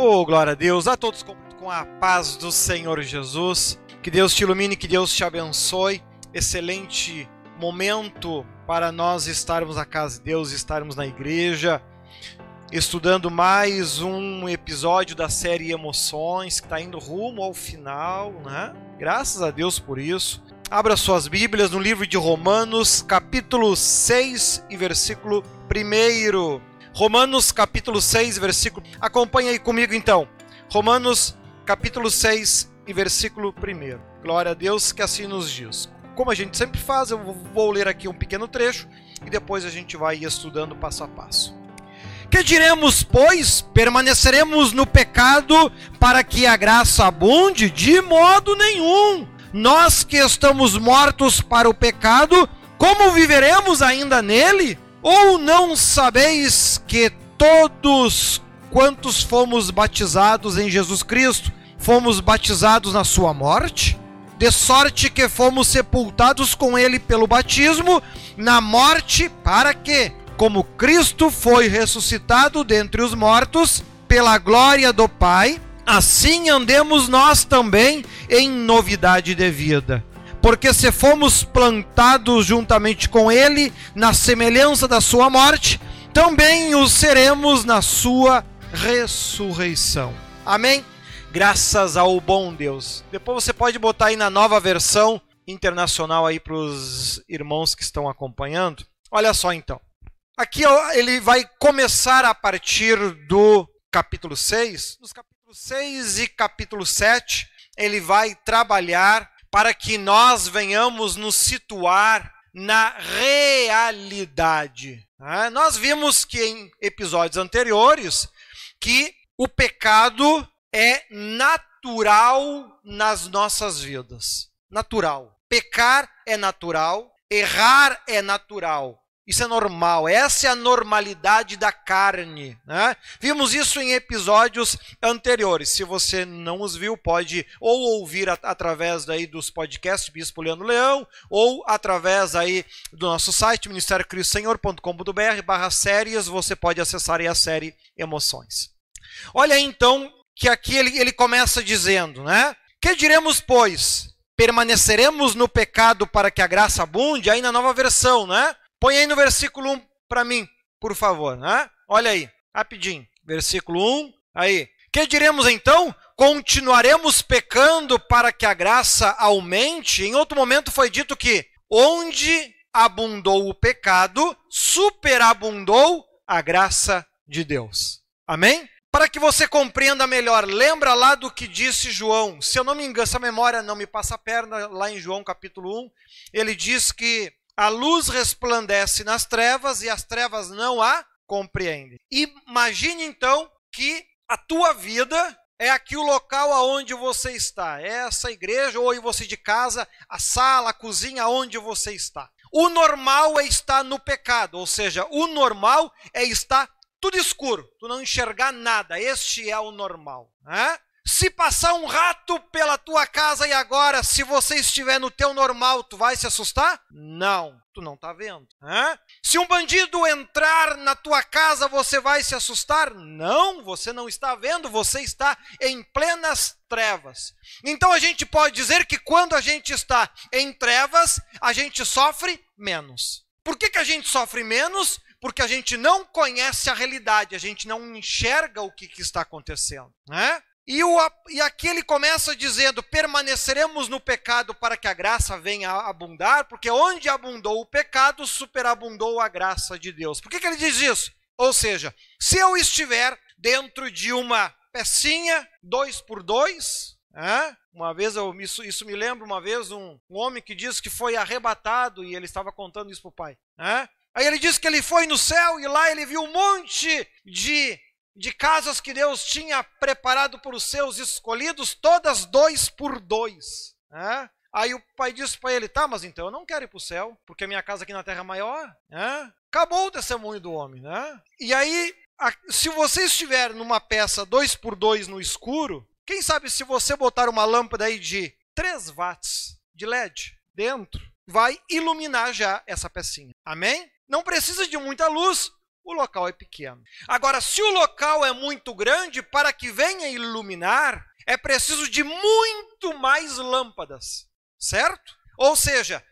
Oh, glória a Deus, a todos com, com a paz do Senhor Jesus. Que Deus te ilumine, que Deus te abençoe. Excelente momento para nós estarmos na casa de Deus, estarmos na igreja, estudando mais um episódio da série Emoções, que está indo rumo ao final, né? Graças a Deus por isso. Abra suas Bíblias no livro de Romanos, capítulo 6 e versículo 1. Romanos capítulo 6, versículo. Acompanhe aí comigo então. Romanos capítulo 6 e versículo 1. Glória a Deus que assim nos diz. Como a gente sempre faz, eu vou ler aqui um pequeno trecho e depois a gente vai estudando passo a passo. Que diremos, pois? Permaneceremos no pecado para que a graça abunde? De modo nenhum. Nós que estamos mortos para o pecado, como viveremos ainda nele? Ou não sabeis que todos quantos fomos batizados em Jesus Cristo, fomos batizados na sua morte? De sorte que fomos sepultados com ele pelo batismo na morte, para que, como Cristo foi ressuscitado dentre os mortos, pela glória do Pai, assim andemos nós também em novidade de vida porque se fomos plantados juntamente com ele na semelhança da sua morte, também o seremos na sua ressurreição. Amém? Graças ao bom Deus. Depois você pode botar aí na nova versão internacional aí para os irmãos que estão acompanhando. Olha só então. Aqui ele vai começar a partir do capítulo 6. Nos capítulos 6 e capítulo 7, ele vai trabalhar para que nós venhamos nos situar na realidade. Né? Nós vimos que em episódios anteriores que o pecado é natural nas nossas vidas. Natural. Pecar é natural, errar é natural. Isso é normal, essa é a normalidade da carne. Né? Vimos isso em episódios anteriores. Se você não os viu, pode ou ouvir at através daí dos podcasts Bispo Leandro Leão, ou através aí do nosso site, ministériocristosenhor.com.br barra séries, você pode acessar aí a série Emoções. Olha então que aqui ele, ele começa dizendo, né? Que diremos, pois? Permaneceremos no pecado para que a graça abunde? Aí na nova versão, né? Põe aí no versículo 1 para mim, por favor. Né? Olha aí, rapidinho. Versículo 1, aí. Que diremos então? Continuaremos pecando para que a graça aumente? Em outro momento foi dito que onde abundou o pecado, superabundou a graça de Deus. Amém? Para que você compreenda melhor, lembra lá do que disse João. Se eu não me engano, essa memória não me passa a perna, lá em João capítulo 1, ele diz que a luz resplandece nas trevas e as trevas não a compreendem. Imagine então que a tua vida é aqui o local aonde você está. É essa igreja ou você de casa, a sala, a cozinha, aonde você está. O normal é estar no pecado, ou seja, o normal é estar tudo escuro, tu não enxergar nada. Este é o normal. Né? Se passar um rato pela tua casa e agora, se você estiver no teu normal, tu vai se assustar? Não, tu não está vendo. Hã? Se um bandido entrar na tua casa, você vai se assustar? Não, você não está vendo, você está em plenas trevas. Então a gente pode dizer que quando a gente está em trevas, a gente sofre menos. Por que, que a gente sofre menos? Porque a gente não conhece a realidade, a gente não enxerga o que, que está acontecendo. Né? E, o, e aqui ele começa dizendo: permaneceremos no pecado para que a graça venha a abundar, porque onde abundou o pecado, superabundou a graça de Deus. Por que, que ele diz isso? Ou seja, se eu estiver dentro de uma pecinha, dois por dois, uma vez, eu, isso, isso, me lembra uma vez um, um, homem que diz que foi arrebatado e ele estava contando isso para o pai. Aí ele disse que ele foi no céu e lá ele viu um monte de de casas que Deus tinha preparado para os seus escolhidos, todas dois por dois. Né? Aí o pai disse para ele: tá, mas então eu não quero ir para o céu, porque a minha casa aqui na terra é maior. Né? Acabou o testemunho do homem. Né? E aí, se você estiver numa peça dois por dois no escuro, quem sabe se você botar uma lâmpada aí de 3 watts de LED dentro, vai iluminar já essa pecinha. Amém? Não precisa de muita luz, o local é pequeno. Agora, se o local é muito grande, para que venha iluminar, é preciso de muito mais lâmpadas, certo? Ou seja,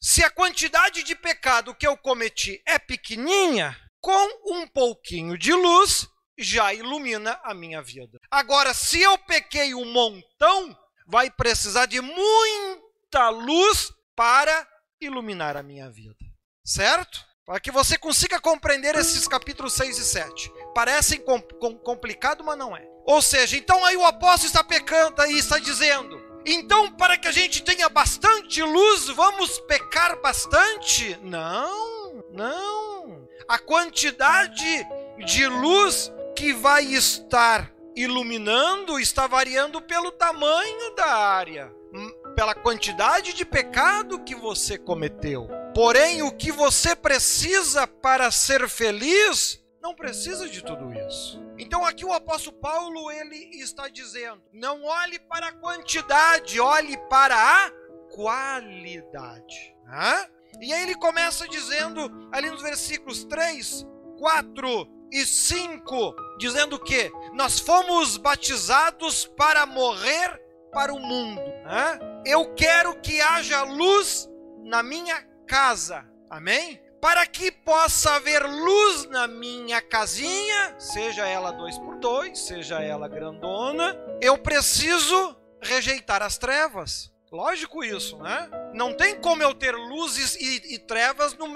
se a quantidade de pecado que eu cometi é pequenininha, com um pouquinho de luz já ilumina a minha vida. Agora, se eu pequei um montão, vai precisar de muita luz para iluminar a minha vida. Certo? Para que você consiga compreender esses capítulos 6 e 7. Parecem com, com, complicado, mas não é. Ou seja, então aí o apóstolo está pecando e está dizendo: então, para que a gente tenha bastante luz, vamos pecar bastante? Não, não. A quantidade de luz que vai estar iluminando está variando pelo tamanho da área, hum, pela quantidade de pecado que você cometeu. Porém, o que você precisa para ser feliz não precisa de tudo isso. Então aqui o apóstolo Paulo ele está dizendo: não olhe para a quantidade, olhe para a qualidade. Hã? E aí ele começa dizendo ali nos versículos 3, 4 e 5, dizendo que nós fomos batizados para morrer para o mundo. Hã? Eu quero que haja luz na minha casa. Amém? para que possa haver luz na minha casinha, seja ela dois por dois, seja ela grandona, eu preciso rejeitar as trevas. Lógico isso, né? Não tem como eu ter luzes e, e trevas no,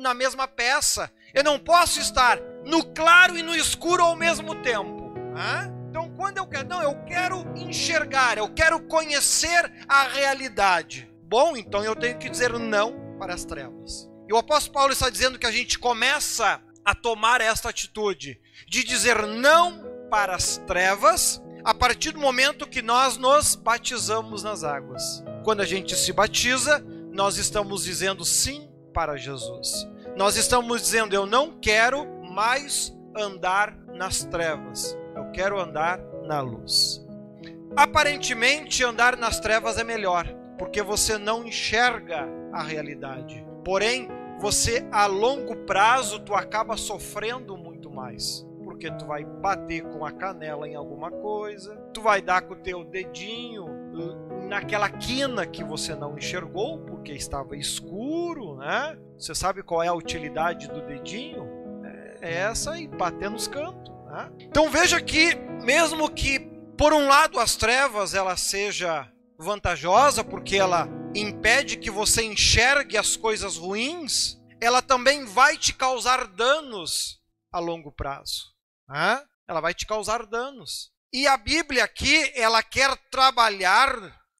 na mesma peça. Eu não posso estar no claro e no escuro ao mesmo tempo. Né? Então, quando eu quero, não, eu quero enxergar, eu quero conhecer a realidade. Bom, então eu tenho que dizer não para as trevas. E o apóstolo Paulo está dizendo que a gente começa a tomar esta atitude de dizer não para as trevas a partir do momento que nós nos batizamos nas águas. Quando a gente se batiza, nós estamos dizendo sim para Jesus. Nós estamos dizendo eu não quero mais andar nas trevas. Eu quero andar na luz. Aparentemente andar nas trevas é melhor, porque você não enxerga a realidade. Porém, você a longo prazo tu acaba sofrendo muito mais, porque tu vai bater com a canela em alguma coisa, tu vai dar com o teu dedinho naquela quina que você não enxergou porque estava escuro, né? Você sabe qual é a utilidade do dedinho? É essa e bater nos cantos. Né? Então veja que mesmo que por um lado as trevas ela seja vantajosa porque ela impede que você enxergue as coisas ruins, ela também vai te causar danos a longo prazo. Ela vai te causar danos. E a Bíblia aqui, ela quer trabalhar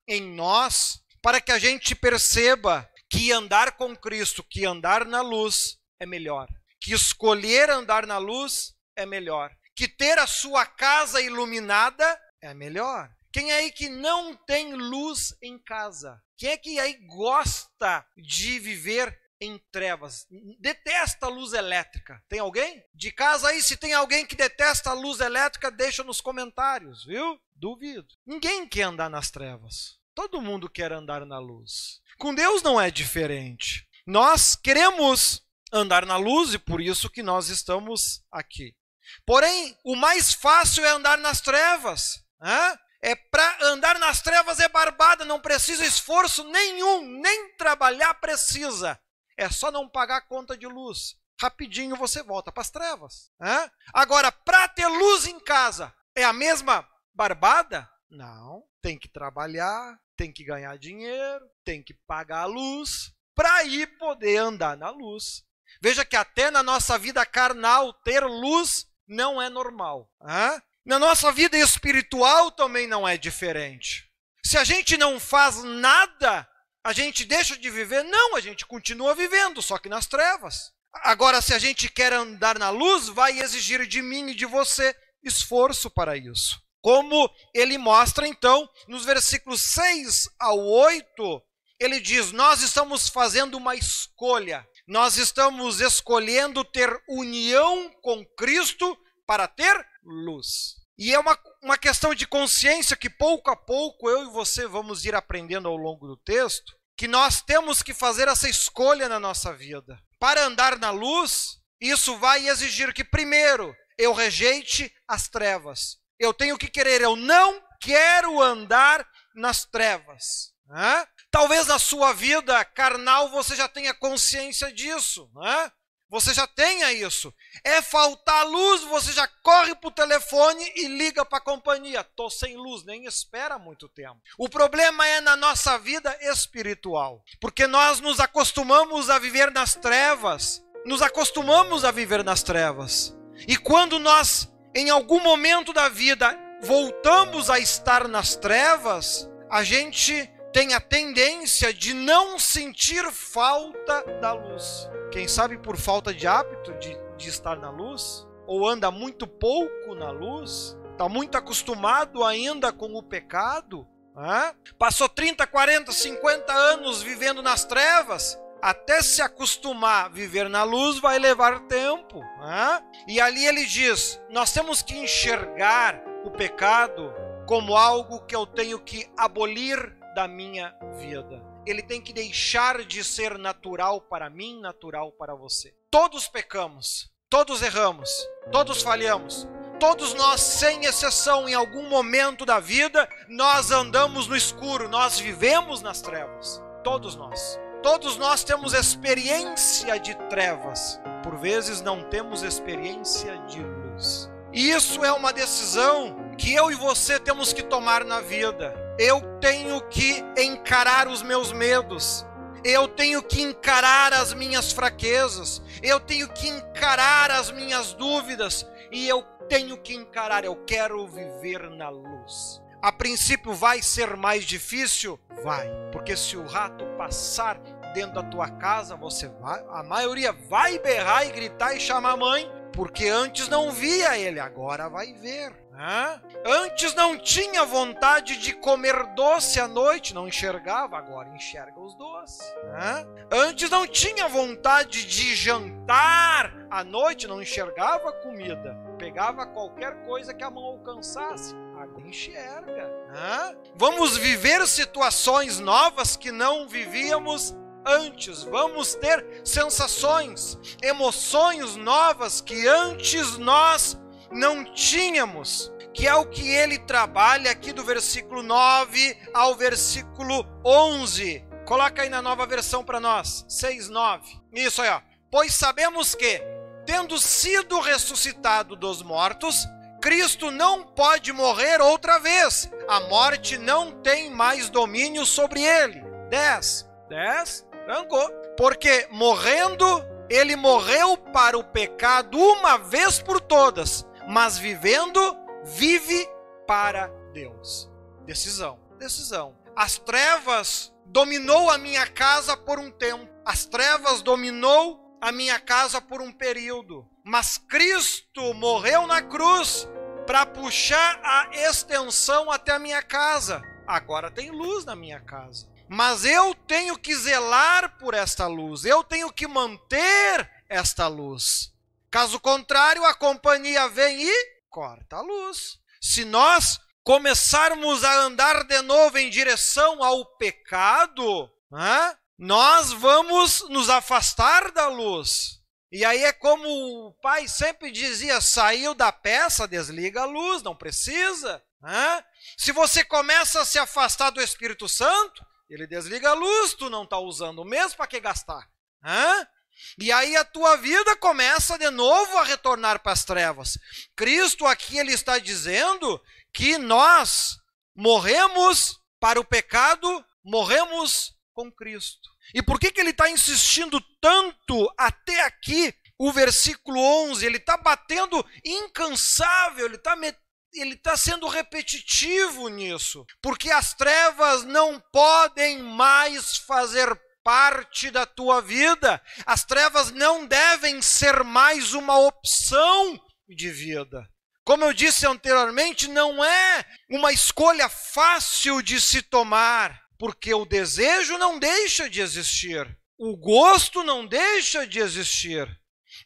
em nós para que a gente perceba que andar com Cristo, que andar na luz é melhor. Que escolher andar na luz é melhor. Que ter a sua casa iluminada é melhor. Quem aí que não tem luz em casa? Quem é que aí gosta de viver em trevas? Detesta a luz elétrica. Tem alguém? De casa aí, se tem alguém que detesta a luz elétrica, deixa nos comentários, viu? Duvido. Ninguém quer andar nas trevas. Todo mundo quer andar na luz. Com Deus não é diferente. Nós queremos andar na luz e por isso que nós estamos aqui. Porém, o mais fácil é andar nas trevas. Né? É para andar nas trevas é barbada, não precisa esforço nenhum, nem trabalhar precisa. É só não pagar a conta de luz. Rapidinho você volta para as trevas. Né? Agora, para ter luz em casa, é a mesma barbada? Não. Tem que trabalhar, tem que ganhar dinheiro, tem que pagar a luz para ir poder andar na luz. Veja que até na nossa vida carnal ter luz não é normal. Hein? Na nossa vida espiritual também não é diferente. Se a gente não faz nada, a gente deixa de viver? Não, a gente continua vivendo, só que nas trevas. Agora, se a gente quer andar na luz, vai exigir de mim e de você esforço para isso. Como ele mostra então nos versículos 6 ao 8, ele diz: Nós estamos fazendo uma escolha, nós estamos escolhendo ter união com Cristo para ter luz. E é uma, uma questão de consciência que pouco a pouco eu e você vamos ir aprendendo ao longo do texto, que nós temos que fazer essa escolha na nossa vida. Para andar na luz, Isso vai exigir que, primeiro, eu rejeite as trevas. Eu tenho que querer, eu não quero andar nas trevas. Né? Talvez na sua vida carnal você já tenha consciência disso. Né? Você já tenha isso. É faltar luz, você já corre para o telefone e liga para a companhia. Estou sem luz, nem espera muito tempo. O problema é na nossa vida espiritual, porque nós nos acostumamos a viver nas trevas. Nos acostumamos a viver nas trevas. E quando nós, em algum momento da vida, voltamos a estar nas trevas, a gente tem a tendência de não sentir falta da luz. Quem sabe por falta de hábito de, de estar na luz, ou anda muito pouco na luz, está muito acostumado ainda com o pecado, né? passou 30, 40, 50 anos vivendo nas trevas, até se acostumar a viver na luz vai levar tempo. Né? E ali ele diz: nós temos que enxergar o pecado como algo que eu tenho que abolir da minha vida. Ele tem que deixar de ser natural para mim, natural para você. Todos pecamos, todos erramos, todos falhamos. Todos nós, sem exceção, em algum momento da vida, nós andamos no escuro, nós vivemos nas trevas. Todos nós. Todos nós temos experiência de trevas, por vezes não temos experiência de luz. E isso é uma decisão que eu e você temos que tomar na vida eu tenho que encarar os meus medos, eu tenho que encarar as minhas fraquezas, eu tenho que encarar as minhas dúvidas. E eu tenho que encarar, eu quero viver na luz. A princípio vai ser mais difícil? Vai, porque se o rato passar dentro da tua casa, você vai, a maioria vai berrar e gritar e chamar a mãe, porque antes não via ele, agora vai ver. Antes não tinha vontade de comer doce à noite, não enxergava, agora enxerga os doces. Antes não tinha vontade de jantar à noite, não enxergava comida, pegava qualquer coisa que a mão alcançasse. Agora enxerga. Vamos viver situações novas que não vivíamos antes. Vamos ter sensações, emoções novas que antes nós não tínhamos, que é o que ele trabalha aqui do versículo 9 ao versículo 11. Coloca aí na nova versão para nós, 6, 9. Isso aí, ó. Pois sabemos que, tendo sido ressuscitado dos mortos, Cristo não pode morrer outra vez. A morte não tem mais domínio sobre ele. 10. 10. Trancou. Porque morrendo, ele morreu para o pecado uma vez por todas mas vivendo, vive para Deus. Decisão, decisão. As trevas dominou a minha casa por um tempo. As trevas dominou a minha casa por um período. Mas Cristo morreu na cruz para puxar a extensão até a minha casa. Agora tem luz na minha casa. Mas eu tenho que zelar por esta luz. Eu tenho que manter esta luz. Caso contrário, a companhia vem e corta a luz. Se nós começarmos a andar de novo em direção ao pecado, né, nós vamos nos afastar da luz. E aí é como o pai sempre dizia: saiu da peça, desliga a luz, não precisa. Né? Se você começa a se afastar do Espírito Santo, ele desliga a luz, tu não está usando mesmo, para que gastar? Né? E aí a tua vida começa de novo a retornar para as trevas. Cristo aqui ele está dizendo que nós morremos para o pecado, morremos com Cristo. E por que, que ele está insistindo tanto até aqui, o versículo 11? Ele está batendo incansável, ele está ele está sendo repetitivo nisso, porque as trevas não podem mais fazer parte da tua vida. As trevas não devem ser mais uma opção de vida. Como eu disse anteriormente, não é uma escolha fácil de se tomar, porque o desejo não deixa de existir, o gosto não deixa de existir,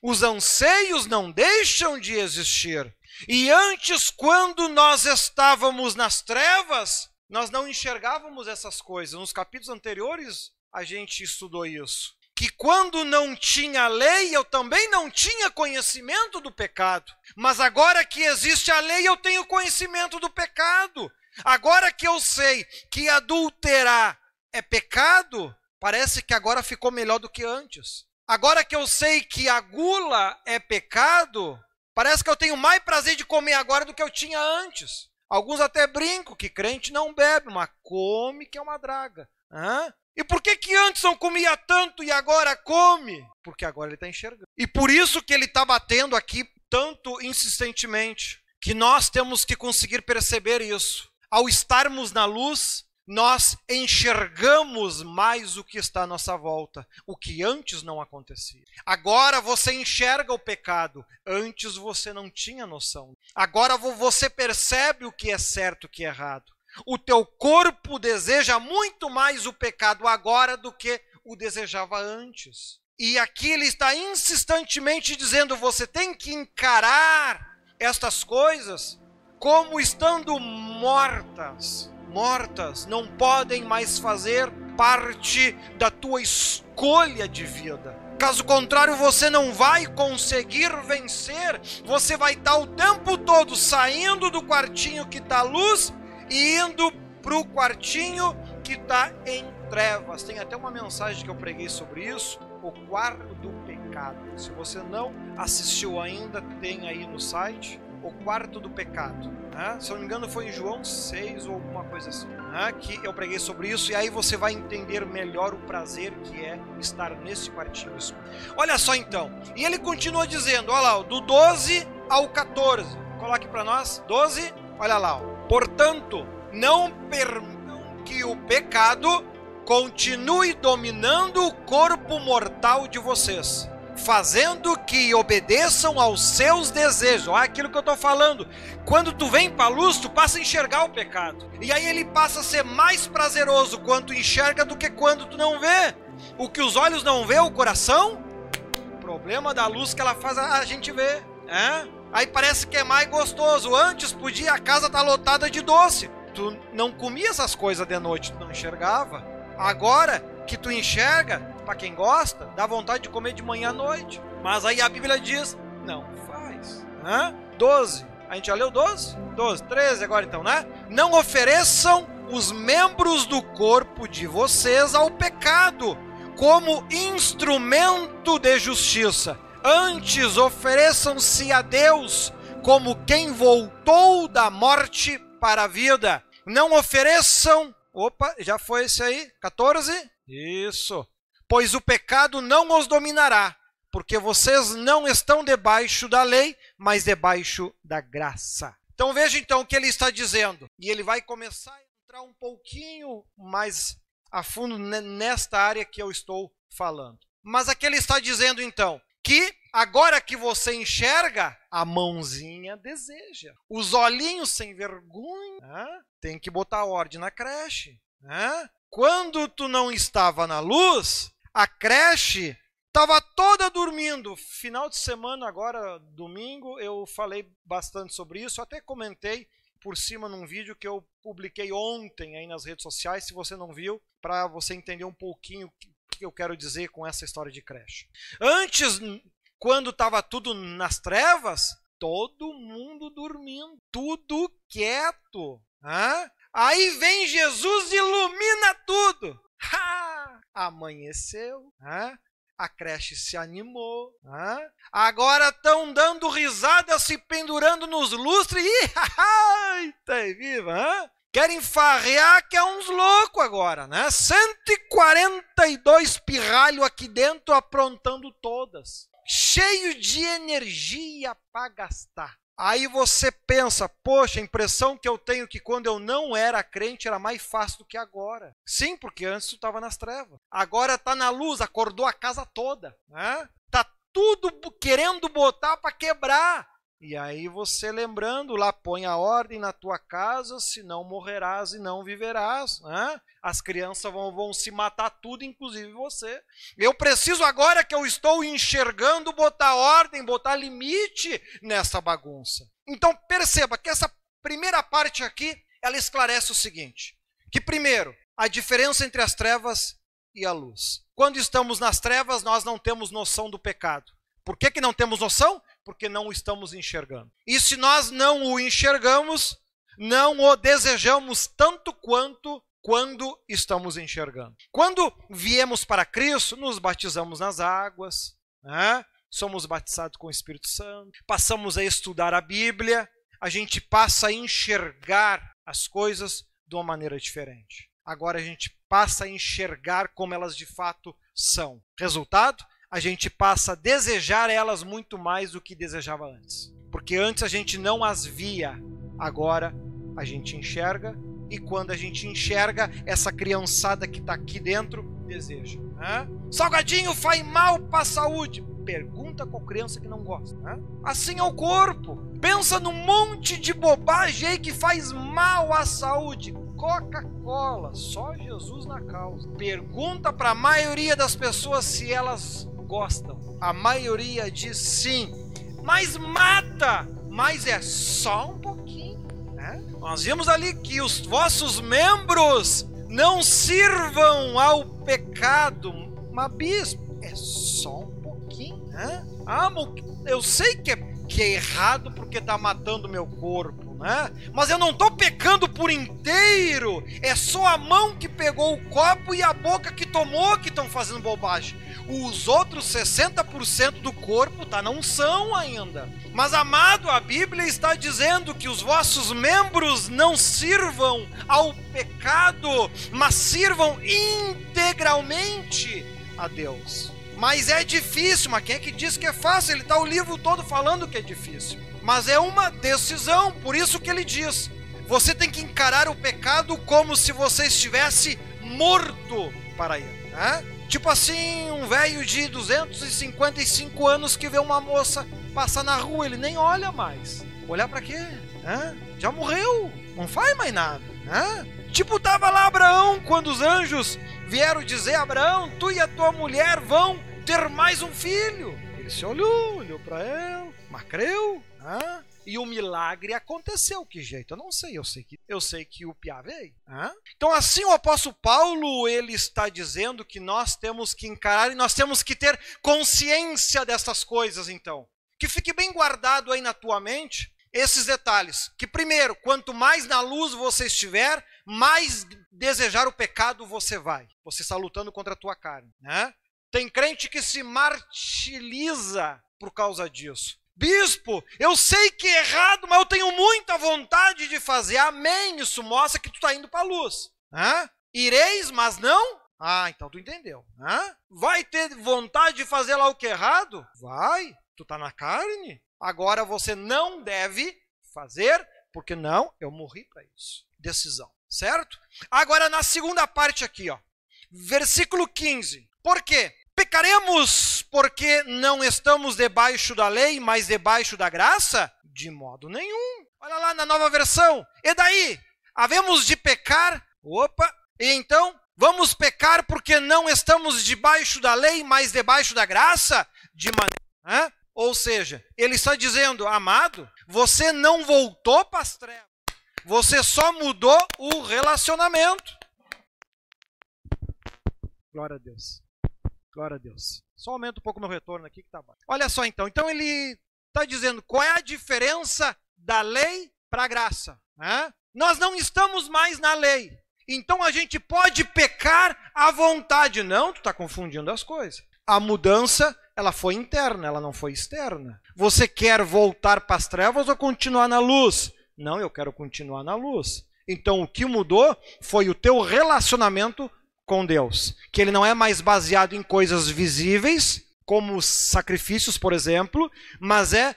os anseios não deixam de existir. E antes, quando nós estávamos nas trevas, nós não enxergávamos essas coisas. Nos capítulos anteriores, a gente estudou isso. que quando não tinha lei, eu também não tinha conhecimento do pecado. Mas agora que existe a lei, eu tenho conhecimento do pecado. Agora que eu sei que adulterar é pecado, parece que agora ficou melhor do que antes. Agora que eu sei que a gula é pecado, parece que eu tenho mais prazer de comer agora do que eu tinha antes. Alguns até brincam que crente não bebe, mas come que é uma draga. Hã? E por que, que antes não comia tanto e agora come? Porque agora ele está enxergando. E por isso que ele está batendo aqui tanto insistentemente, que nós temos que conseguir perceber isso. Ao estarmos na luz, nós enxergamos mais o que está à nossa volta, o que antes não acontecia. Agora você enxerga o pecado, antes você não tinha noção. Agora você percebe o que é certo e o que é errado. O teu corpo deseja muito mais o pecado agora do que o desejava antes. E aqui ele está insistentemente dizendo: você tem que encarar estas coisas como estando mortas. Mortas, não podem mais fazer parte da tua escolha de vida. Caso contrário, você não vai conseguir vencer. Você vai estar o tempo todo saindo do quartinho que está luz e indo para o quartinho que está em trevas. Tem até uma mensagem que eu preguei sobre isso, o quarto do pecado. Se você não assistiu ainda, tem aí no site o quarto do pecado. Né? Se eu não me engano, foi em João 6 ou alguma coisa assim. Né? Que eu preguei sobre isso, e aí você vai entender melhor o prazer que é estar nesse quartinho. Olha só então, e ele continua dizendo: olha lá, do 12 ao 14. Coloque para nós: 12, olha lá. Ó. Portanto, não permitam que o pecado continue dominando o corpo mortal de vocês, fazendo que obedeçam aos seus desejos. Olha aquilo que eu estou falando. Quando tu vem para a luz, tu passa a enxergar o pecado. E aí ele passa a ser mais prazeroso quando tu enxerga do que quando tu não vê. O que os olhos não vê, o coração, problema da luz que ela faz a gente ver. É? Aí parece que é mais gostoso. Antes podia, a casa tá lotada de doce. Tu não comia essas coisas de noite, tu não enxergava. Agora que tu enxerga, para quem gosta, dá vontade de comer de manhã à noite. Mas aí a Bíblia diz: não faz. Hã? 12. A gente já leu 12? 12, 13 agora então, né? Não ofereçam os membros do corpo de vocês ao pecado como instrumento de justiça Antes ofereçam-se a Deus como quem voltou da morte para a vida. Não ofereçam. Opa, já foi esse aí? 14? Isso. Pois o pecado não os dominará, porque vocês não estão debaixo da lei, mas debaixo da graça. Então veja então o que ele está dizendo. E ele vai começar a entrar um pouquinho mais a fundo nesta área que eu estou falando. Mas aqui ele está dizendo então que agora que você enxerga, a mãozinha deseja. Os olhinhos sem vergonha, né? tem que botar ordem na creche. Né? Quando tu não estava na luz, a creche estava toda dormindo. Final de semana, agora domingo, eu falei bastante sobre isso, até comentei por cima num vídeo que eu publiquei ontem aí nas redes sociais, se você não viu, para você entender um pouquinho que eu quero dizer com essa história de creche. Antes, quando estava tudo nas trevas, todo mundo dormindo, tudo quieto. Hã? Aí vem Jesus e ilumina tudo. Ha! Amanheceu. Hã? A creche se animou. Hã? Agora estão dando risada, se pendurando nos lustres. Ih, tá viva. Hã? Querem farrear que é uns loucos agora, né? 142 pirralho aqui dentro aprontando todas. Cheio de energia para gastar. Aí você pensa, poxa, a impressão que eu tenho que quando eu não era crente era mais fácil do que agora. Sim, porque antes tu estava nas trevas. Agora está na luz, acordou a casa toda. Né? Tá tudo querendo botar para quebrar. E aí você lembrando lá, põe a ordem na tua casa, senão morrerás e não viverás. Né? As crianças vão, vão se matar tudo, inclusive você. Eu preciso agora que eu estou enxergando botar ordem, botar limite nessa bagunça. Então perceba que essa primeira parte aqui, ela esclarece o seguinte: que primeiro, a diferença entre as trevas e a luz. Quando estamos nas trevas, nós não temos noção do pecado. Por que, que não temos noção? Porque não o estamos enxergando. E se nós não o enxergamos, não o desejamos tanto quanto quando estamos enxergando. Quando viemos para Cristo, nos batizamos nas águas, né? somos batizados com o Espírito Santo, passamos a estudar a Bíblia, a gente passa a enxergar as coisas de uma maneira diferente. Agora a gente passa a enxergar como elas de fato são. Resultado? A gente passa a desejar elas muito mais do que desejava antes. Porque antes a gente não as via, agora a gente enxerga e quando a gente enxerga, essa criançada que está aqui dentro deseja. Né? Salgadinho faz mal para a saúde. Pergunta com criança que não gosta. Né? Assim é o corpo. Pensa num monte de bobagem aí que faz mal à saúde. Coca-Cola, só Jesus na causa. Pergunta para a maioria das pessoas se elas gostam. A maioria diz sim. Mas mata! Mas é só um pouquinho. Nós vimos ali que os vossos membros não sirvam ao pecado. Mas, bispo, é só um pouquinho, né? Ah, eu sei que é, que é errado porque está matando meu corpo, né? Mas eu não estou pecando por inteiro. É só a mão que pegou o copo e a boca que tomou que estão fazendo bobagem. Os outros 60% do corpo tá não são ainda. Mas amado, a Bíblia está dizendo que os vossos membros não sirvam ao pecado, mas sirvam integralmente a Deus. Mas é difícil, mas quem é que diz que é fácil? Ele está o livro todo falando que é difícil. Mas é uma decisão, por isso que ele diz: você tem que encarar o pecado como se você estivesse morto para ele. Né? Tipo assim, um velho de 255 anos que vê uma moça passar na rua, ele nem olha mais. Olhar para quê? Hã? Já morreu, não faz mais nada. Hã? Tipo, tava lá Abraão quando os anjos vieram dizer: Abraão, tu e a tua mulher vão ter mais um filho. Ele se olhou, olhou para ela, mas creu. Hã? e o milagre aconteceu. Que jeito? Eu não sei. Eu sei que eu sei que o Piá veio. Hã? Então assim o apóstolo Paulo ele está dizendo que nós temos que encarar e nós temos que ter consciência dessas coisas. Então que fique bem guardado aí na tua mente esses detalhes. Que primeiro, quanto mais na luz você estiver, mais desejar o pecado você vai. Você está lutando contra a tua carne, né? Tem crente que se martiriza por causa disso. Bispo, eu sei que é errado, mas eu tenho muita vontade de fazer. Amém. Isso mostra que tu está indo para a luz. Hã? Ireis, mas não? Ah, então tu entendeu. Hã? Vai ter vontade de fazer lá o que é errado? Vai. Tu está na carne. Agora você não deve fazer, porque não, eu morri para isso. Decisão, certo? Agora na segunda parte aqui, ó. Versículo 15. Por quê? Pecaremos porque não estamos debaixo da lei, mas debaixo da graça? De modo nenhum. Olha lá na nova versão. E daí? Havemos de pecar? Opa! E então? Vamos pecar porque não estamos debaixo da lei, mas debaixo da graça? De maneira. Ou seja, ele está dizendo, amado, você não voltou para as trevas. Você só mudou o relacionamento. Glória a Deus. Glória a Deus. Só aumenta um pouco meu retorno aqui que tá bom. Olha só então. Então ele está dizendo qual é a diferença da lei para a graça. Né? Nós não estamos mais na lei. Então a gente pode pecar à vontade. Não, tu está confundindo as coisas. A mudança, ela foi interna, ela não foi externa. Você quer voltar para as trevas ou continuar na luz? Não, eu quero continuar na luz. Então o que mudou foi o teu relacionamento com Deus, que ele não é mais baseado em coisas visíveis, como sacrifícios, por exemplo, mas é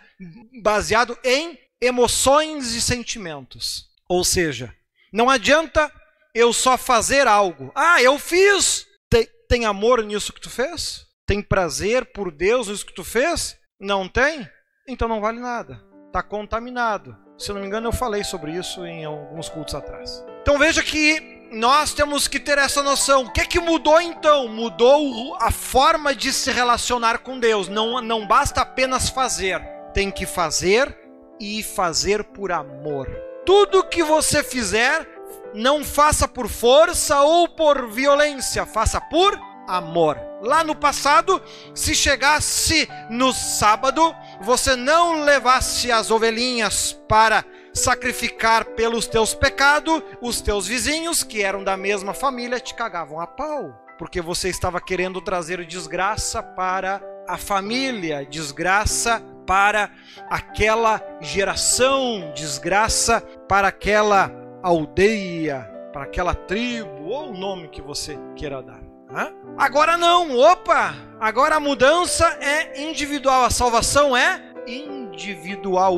baseado em emoções e sentimentos. Ou seja, não adianta eu só fazer algo. Ah, eu fiz. Tem, tem amor nisso que tu fez? Tem prazer por Deus nisso que tu fez? Não tem? Então não vale nada. Está contaminado. Se eu não me engano, eu falei sobre isso em alguns cultos atrás. Então veja que nós temos que ter essa noção. O que é que mudou então? Mudou a forma de se relacionar com Deus. Não, não basta apenas fazer, tem que fazer e fazer por amor. Tudo que você fizer, não faça por força ou por violência, faça por amor. Lá no passado, se chegasse no sábado, você não levasse as ovelhinhas para sacrificar pelos teus pecados, os teus vizinhos, que eram da mesma família, te cagavam a pau, porque você estava querendo trazer desgraça para a família, desgraça para aquela geração, desgraça para aquela aldeia, para aquela tribo, ou o nome que você queira dar. Agora não, opa! Agora a mudança é individual, a salvação é individual.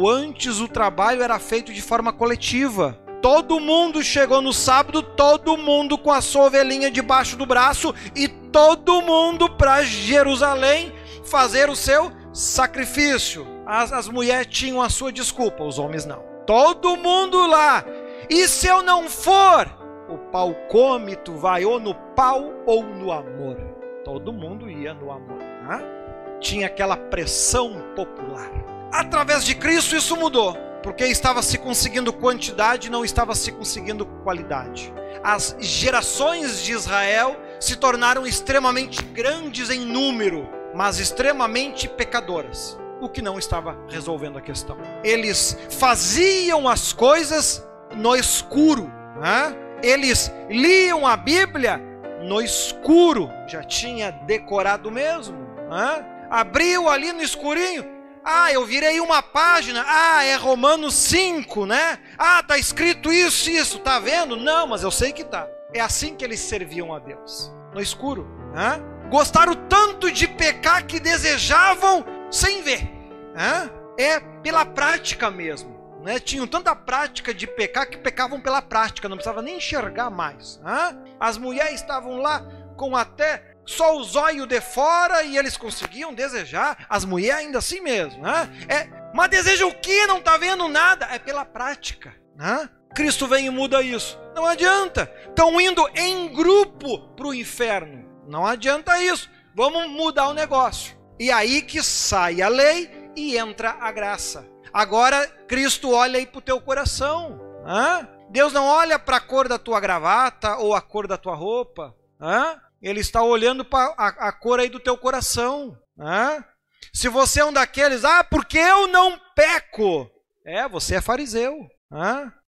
Antes o trabalho era feito de forma coletiva. Todo mundo chegou no sábado, todo mundo com a sua ovelhinha debaixo do braço e todo mundo para Jerusalém fazer o seu sacrifício. As, as mulheres tinham a sua desculpa, os homens não. Todo mundo lá. E se eu não for, o pau come, tu vai ou no pau ou no amor. Todo mundo ia no amor. Né? Tinha aquela pressão popular. Através de Cristo isso mudou, porque estava se conseguindo quantidade, não estava se conseguindo qualidade. As gerações de Israel se tornaram extremamente grandes em número, mas extremamente pecadoras, o que não estava resolvendo a questão. Eles faziam as coisas no escuro, né? eles liam a Bíblia no escuro, já tinha decorado mesmo. Né? Abriu ali no escurinho, ah, eu virei uma página. Ah, é Romanos 5, né? Ah, tá escrito isso, isso. Tá vendo? Não, mas eu sei que tá. É assim que eles serviam a Deus, no escuro. Né? Gostaram tanto de pecar que desejavam sem ver. Né? É pela prática mesmo né, tinham tanta prática de pecar que pecavam pela prática, não precisava nem enxergar mais. Né? As mulheres estavam lá com até só os olhos de fora e eles conseguiam desejar, as mulheres ainda assim mesmo. Né? É, mas deseja o que? Não está vendo nada? É pela prática. Né? Cristo vem e muda isso. Não adianta. Estão indo em grupo para o inferno. Não adianta isso. Vamos mudar o negócio. E aí que sai a lei e entra a graça. Agora Cristo olha aí para o teu coração. Hã? Deus não olha para a cor da tua gravata ou a cor da tua roupa. Hã? Ele está olhando para a, a, cor aí do teu coração. Hã? Se você é um daqueles, ah, porque eu não peco. É, você é fariseu.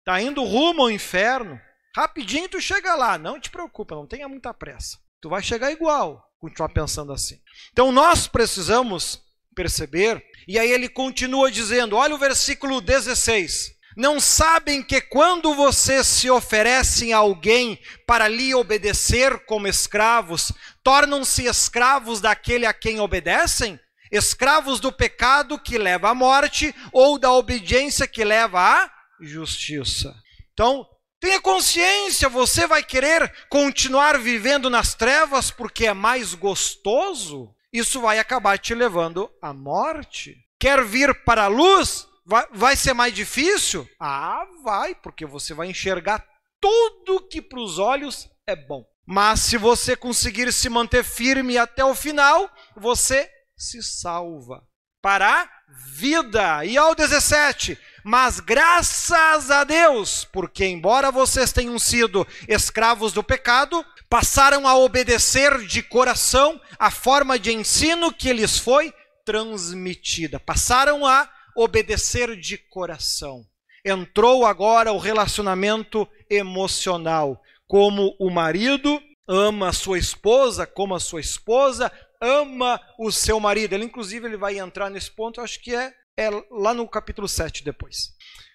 Está indo rumo ao inferno. Rapidinho tu chega lá. Não te preocupa, não tenha muita pressa. Tu vai chegar igual, continuar pensando assim. Então nós precisamos perceber e aí ele continua dizendo: olha o versículo 16. Não sabem que quando vocês se oferecem a alguém para lhe obedecer como escravos, tornam-se escravos daquele a quem obedecem? Escravos do pecado que leva à morte ou da obediência que leva à justiça. Então, tenha consciência, você vai querer continuar vivendo nas trevas porque é mais gostoso? isso vai acabar te levando à morte. Quer vir para a luz? Vai, vai ser mais difícil? Ah, vai, porque você vai enxergar tudo que para os olhos é bom. Mas se você conseguir se manter firme até o final, você se salva para a vida. E ao 17, mas graças a Deus, porque embora vocês tenham sido escravos do pecado, passaram a obedecer de coração a forma de ensino que lhes foi transmitida. Passaram a obedecer de coração. Entrou agora o relacionamento emocional, como o marido ama a sua esposa, como a sua esposa ama o seu marido. Ele, inclusive, ele vai entrar nesse ponto, acho que é, é lá no capítulo 7 depois.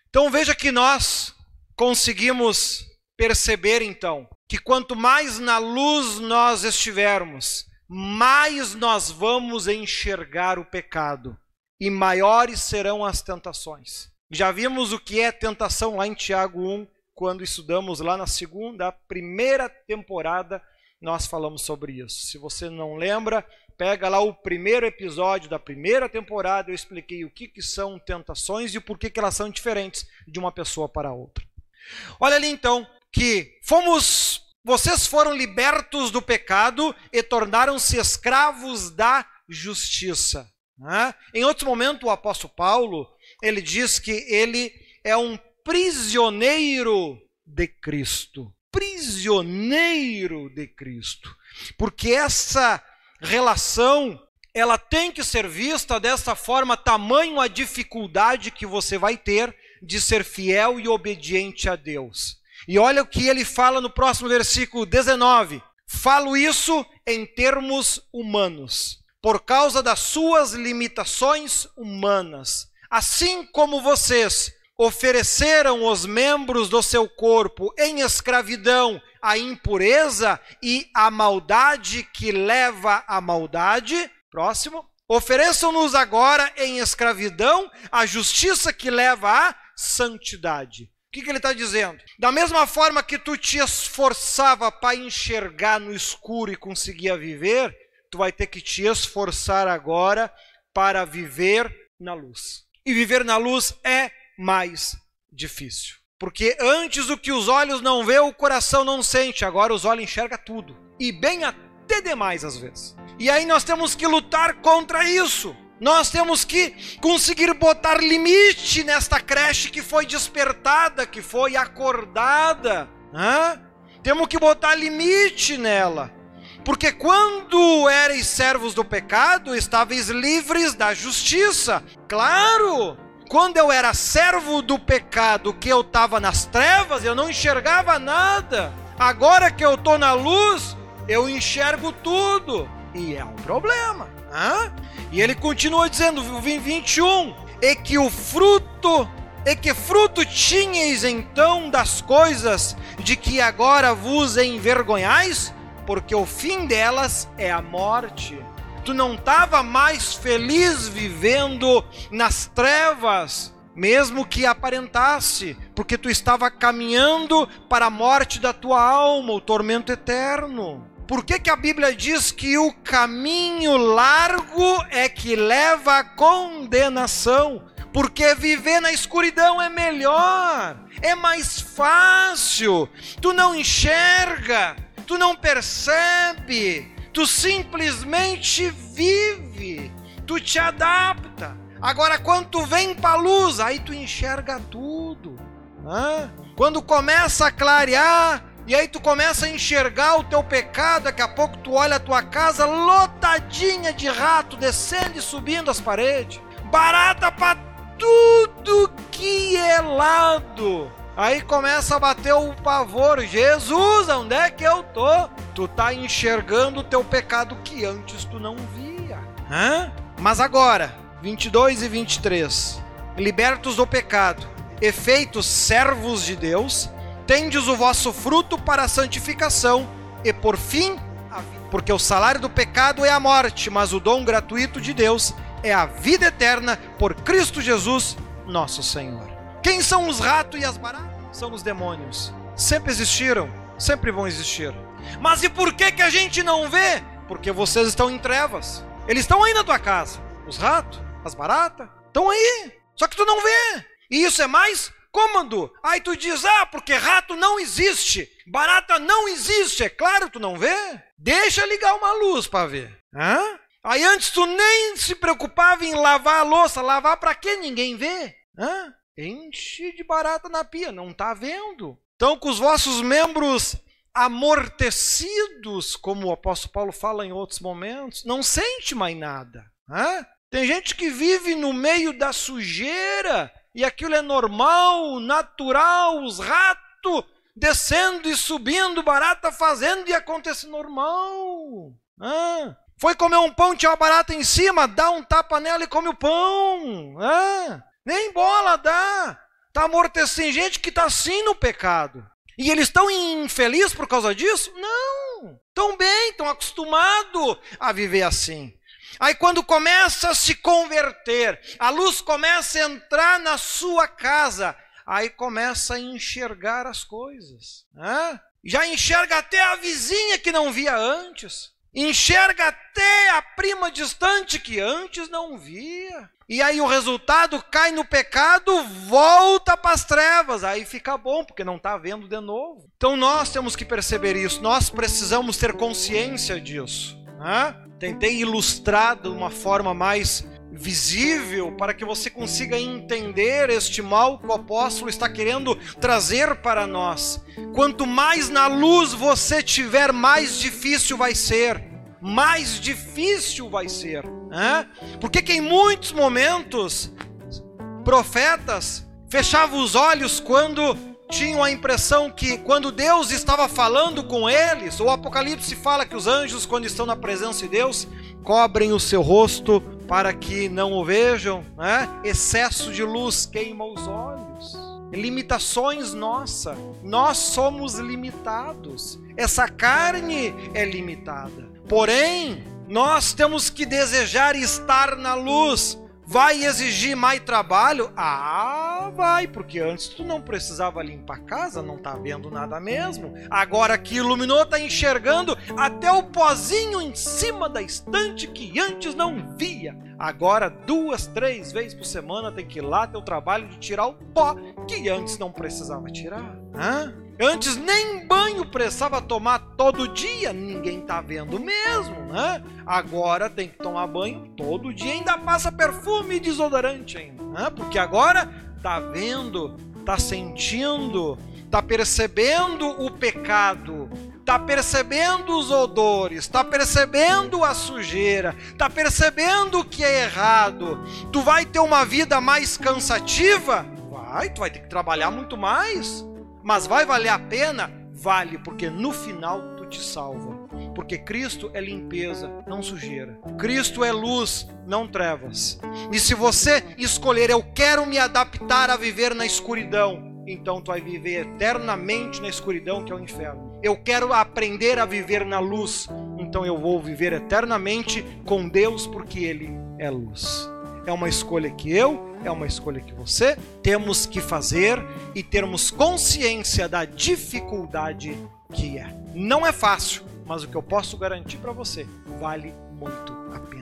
Então veja que nós conseguimos perceber então que quanto mais na luz nós estivermos, mais nós vamos enxergar o pecado e maiores serão as tentações. Já vimos o que é tentação lá em Tiago 1, quando estudamos lá na segunda, primeira temporada, nós falamos sobre isso. Se você não lembra, pega lá o primeiro episódio da primeira temporada, eu expliquei o que, que são tentações e por que, que elas são diferentes de uma pessoa para outra. Olha ali então, que fomos, vocês foram libertos do pecado e tornaram-se escravos da justiça. Né? Em outro momento, o apóstolo Paulo ele diz que ele é um prisioneiro de Cristo. Prisioneiro de Cristo. Porque essa relação ela tem que ser vista dessa forma, tamanho a dificuldade que você vai ter de ser fiel e obediente a Deus. E olha o que ele fala no próximo versículo 19. Falo isso em termos humanos, por causa das suas limitações humanas. Assim como vocês ofereceram os membros do seu corpo em escravidão à impureza e à maldade que leva à maldade, Próximo. Ofereçam-nos agora em escravidão a justiça que leva à santidade. O que, que ele está dizendo? Da mesma forma que tu te esforçava para enxergar no escuro e conseguia viver, tu vai ter que te esforçar agora para viver na luz. E viver na luz é mais difícil. Porque antes o que os olhos não vê, o coração não sente. Agora os olhos enxergam tudo. E bem até demais às vezes. E aí nós temos que lutar contra isso. Nós temos que conseguir botar limite nesta creche que foi despertada, que foi acordada. Hã? Temos que botar limite nela. Porque quando erais servos do pecado, estáveis livres da justiça. Claro! Quando eu era servo do pecado, que eu estava nas trevas, eu não enxergava nada. Agora que eu estou na luz, eu enxergo tudo. E é um problema. Hã? E ele continua dizendo, 21, e que o fruto, e que fruto tinhais então das coisas de que agora vos envergonhais? Porque o fim delas é a morte. Tu não estava mais feliz vivendo nas trevas, mesmo que aparentasse, porque tu estava caminhando para a morte da tua alma, o tormento eterno. Por que, que a Bíblia diz que o caminho largo é que leva à condenação? Porque viver na escuridão é melhor, é mais fácil. Tu não enxerga, tu não percebe, tu simplesmente vive, tu te adapta. Agora, quando tu vem para a luz, aí tu enxerga tudo. Quando começa a clarear, e aí tu começa a enxergar o teu pecado, daqui a pouco tu olha a tua casa lotadinha de rato descendo e subindo as paredes. Barata para tudo que é lado. Aí começa a bater o pavor. Jesus, onde é que eu tô? Tu tá enxergando o teu pecado que antes tu não via. Hã? Mas agora, 22 e 23. Libertos do pecado, efeitos servos de Deus, tendes o vosso fruto para a santificação e por fim a vida. Porque o salário do pecado é a morte, mas o dom gratuito de Deus é a vida eterna por Cristo Jesus, nosso Senhor. Quem são os ratos e as baratas? São os demônios. Sempre existiram, sempre vão existir. Mas e por que que a gente não vê? Porque vocês estão em trevas. Eles estão aí na tua casa. Os ratos, as baratas, estão aí. Só que tu não vê. E isso é mais cômodo. Aí tu diz, ah, porque rato não existe, barata não existe. É claro, tu não vê? Deixa ligar uma luz para ver. Hã? Aí antes tu nem se preocupava em lavar a louça. Lavar para que ninguém vê? Hã? Enche de barata na pia, não tá vendo. Então, com os vossos membros amortecidos, como o apóstolo Paulo fala em outros momentos, não sente mais nada. Hã? Tem gente que vive no meio da sujeira e aquilo é normal, natural, os ratos descendo e subindo, barata fazendo e acontece normal. Ah, foi comer um pão, tinha uma barata em cima, dá um tapa nela e come o pão. Ah, nem bola dá. Está amortecendo gente que está assim no pecado. E eles estão infelizes por causa disso? Não. Estão bem, estão acostumados a viver assim. Aí quando começa a se converter, a luz começa a entrar na sua casa, aí começa a enxergar as coisas. Né? Já enxerga até a vizinha que não via antes. Enxerga até a prima distante que antes não via. E aí o resultado cai no pecado, volta para as trevas. Aí fica bom, porque não está vendo de novo. Então nós temos que perceber isso, nós precisamos ter consciência disso. Né? Tentei ilustrar de uma forma mais visível para que você consiga entender este mal que o apóstolo está querendo trazer para nós. Quanto mais na luz você tiver, mais difícil vai ser. Mais difícil vai ser. Né? Porque que em muitos momentos profetas fechavam os olhos quando tinham a impressão que quando Deus estava falando com eles, o Apocalipse fala que os anjos, quando estão na presença de Deus, cobrem o seu rosto para que não o vejam, né? Excesso de luz queima os olhos. Limitações nossa. Nós somos limitados. Essa carne é limitada. Porém, nós temos que desejar estar na luz Vai exigir mais trabalho? Ah, vai, porque antes tu não precisava limpar a casa, não tá vendo nada mesmo. Agora que iluminou, tá enxergando até o pozinho em cima da estante que antes não via. Agora, duas, três vezes por semana tem que ir lá ter o trabalho de tirar o pó que antes não precisava tirar. Hã? Antes nem banho precisava tomar todo dia, ninguém tá vendo mesmo, né? Agora tem que tomar banho todo dia, ainda passa perfume e desodorante ainda, né? Porque agora tá vendo, tá sentindo, tá percebendo o pecado, tá percebendo os odores, tá percebendo a sujeira, tá percebendo o que é errado. Tu vai ter uma vida mais cansativa? Vai, tu vai ter que trabalhar muito mais. Mas vai valer a pena? Vale, porque no final tu te salva. Porque Cristo é limpeza, não sujeira. Cristo é luz, não trevas. E se você escolher, eu quero me adaptar a viver na escuridão, então tu vai viver eternamente na escuridão, que é o inferno. Eu quero aprender a viver na luz, então eu vou viver eternamente com Deus, porque Ele é luz. É uma escolha que eu é uma escolha que você temos que fazer e termos consciência da dificuldade que é. Não é fácil, mas o que eu posso garantir para você vale muito a pena.